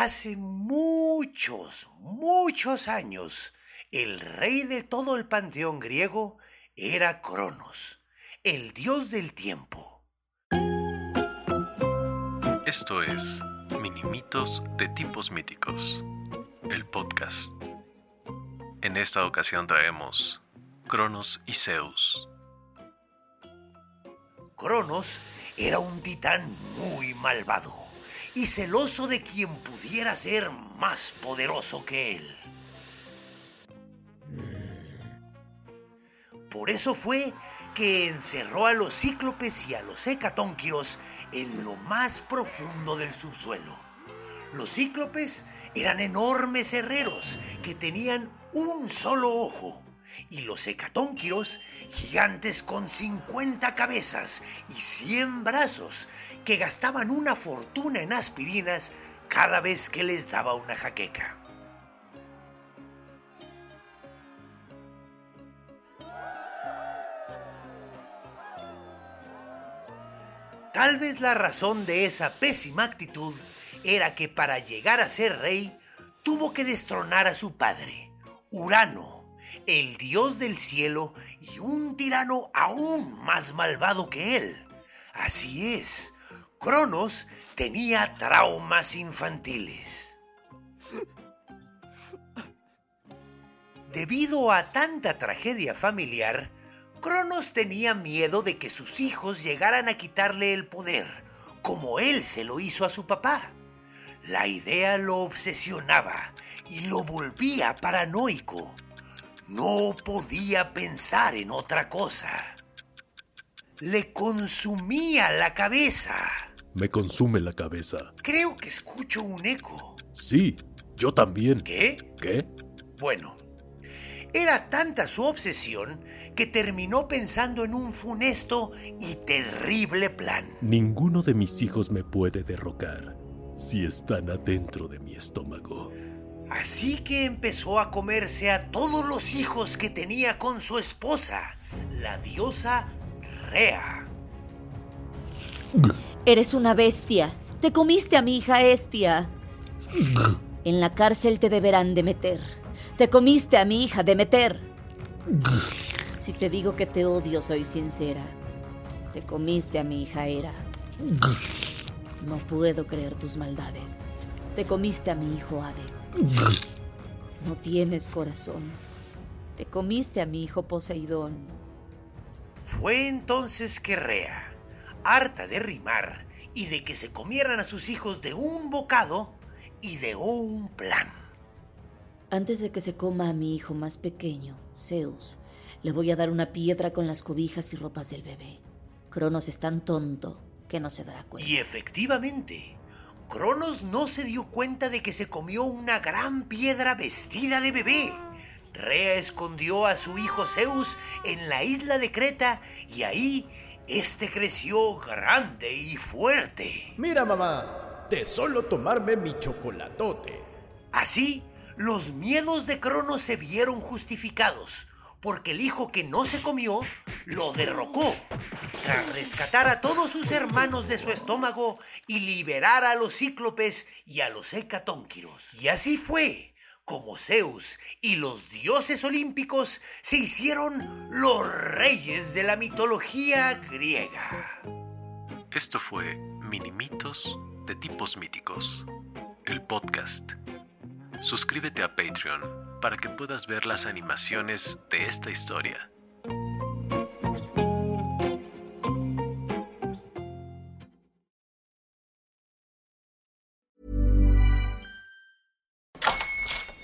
Hace muchos, muchos años, el rey de todo el panteón griego era Cronos, el dios del tiempo. Esto es Minimitos de Tipos Míticos, el podcast. En esta ocasión traemos Cronos y Zeus. Cronos era un titán muy malvado y celoso de quien pudiera ser más poderoso que él. Por eso fue que encerró a los cíclopes y a los hecatónquiros en lo más profundo del subsuelo. Los cíclopes eran enormes herreros que tenían un solo ojo y los hecatónquiros gigantes con 50 cabezas y 100 brazos que gastaban una fortuna en aspirinas cada vez que les daba una jaqueca. Tal vez la razón de esa pésima actitud era que para llegar a ser rey tuvo que destronar a su padre, Urano, el dios del cielo y un tirano aún más malvado que él. Así es, Cronos tenía traumas infantiles. Debido a tanta tragedia familiar, Cronos tenía miedo de que sus hijos llegaran a quitarle el poder, como él se lo hizo a su papá. La idea lo obsesionaba y lo volvía paranoico. No podía pensar en otra cosa. Le consumía la cabeza. Me consume la cabeza. Creo que escucho un eco. Sí, yo también. ¿Qué? ¿Qué? Bueno, era tanta su obsesión que terminó pensando en un funesto y terrible plan. Ninguno de mis hijos me puede derrocar si están adentro de mi estómago. Así que empezó a comerse a todos los hijos que tenía con su esposa, la diosa Rea. Eres una bestia. Te comiste a mi hija Estia. En la cárcel te deberán de meter. Te comiste a mi hija de meter. Si te digo que te odio, soy sincera. Te comiste a mi hija Era. No puedo creer tus maldades. Te comiste a mi hijo Hades. No tienes corazón. Te comiste a mi hijo Poseidón. Fue entonces que Rea, harta de rimar y de que se comieran a sus hijos de un bocado, ideó un plan. Antes de que se coma a mi hijo más pequeño, Zeus, le voy a dar una piedra con las cobijas y ropas del bebé. Cronos es tan tonto que no se dará cuenta. Y efectivamente, Cronos no se dio cuenta de que se comió una gran piedra vestida de bebé. Rea escondió a su hijo Zeus en la isla de Creta y ahí este creció grande y fuerte. Mira, mamá, de solo tomarme mi chocolatote. Así, los miedos de Cronos se vieron justificados, porque el hijo que no se comió lo derrocó, tras rescatar a todos sus hermanos de su estómago y liberar a los cíclopes y a los hecatónquiros. Y así fue como Zeus y los dioses olímpicos se hicieron los reyes de la mitología griega. Esto fue Minimitos de Tipos Míticos, el podcast. Suscríbete a Patreon para que puedas ver las animaciones de esta historia.